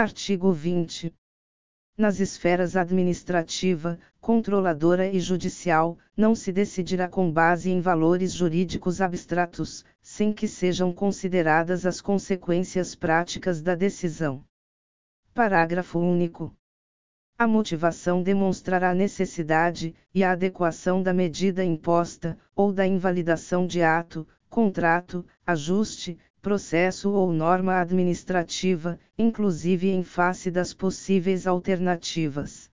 Artigo 20. Nas esferas administrativa, controladora e judicial, não se decidirá com base em valores jurídicos abstratos, sem que sejam consideradas as consequências práticas da decisão. Parágrafo único. A motivação demonstrará a necessidade e a adequação da medida imposta, ou da invalidação de ato, contrato, ajuste, processo ou norma administrativa, inclusive em face das possíveis alternativas.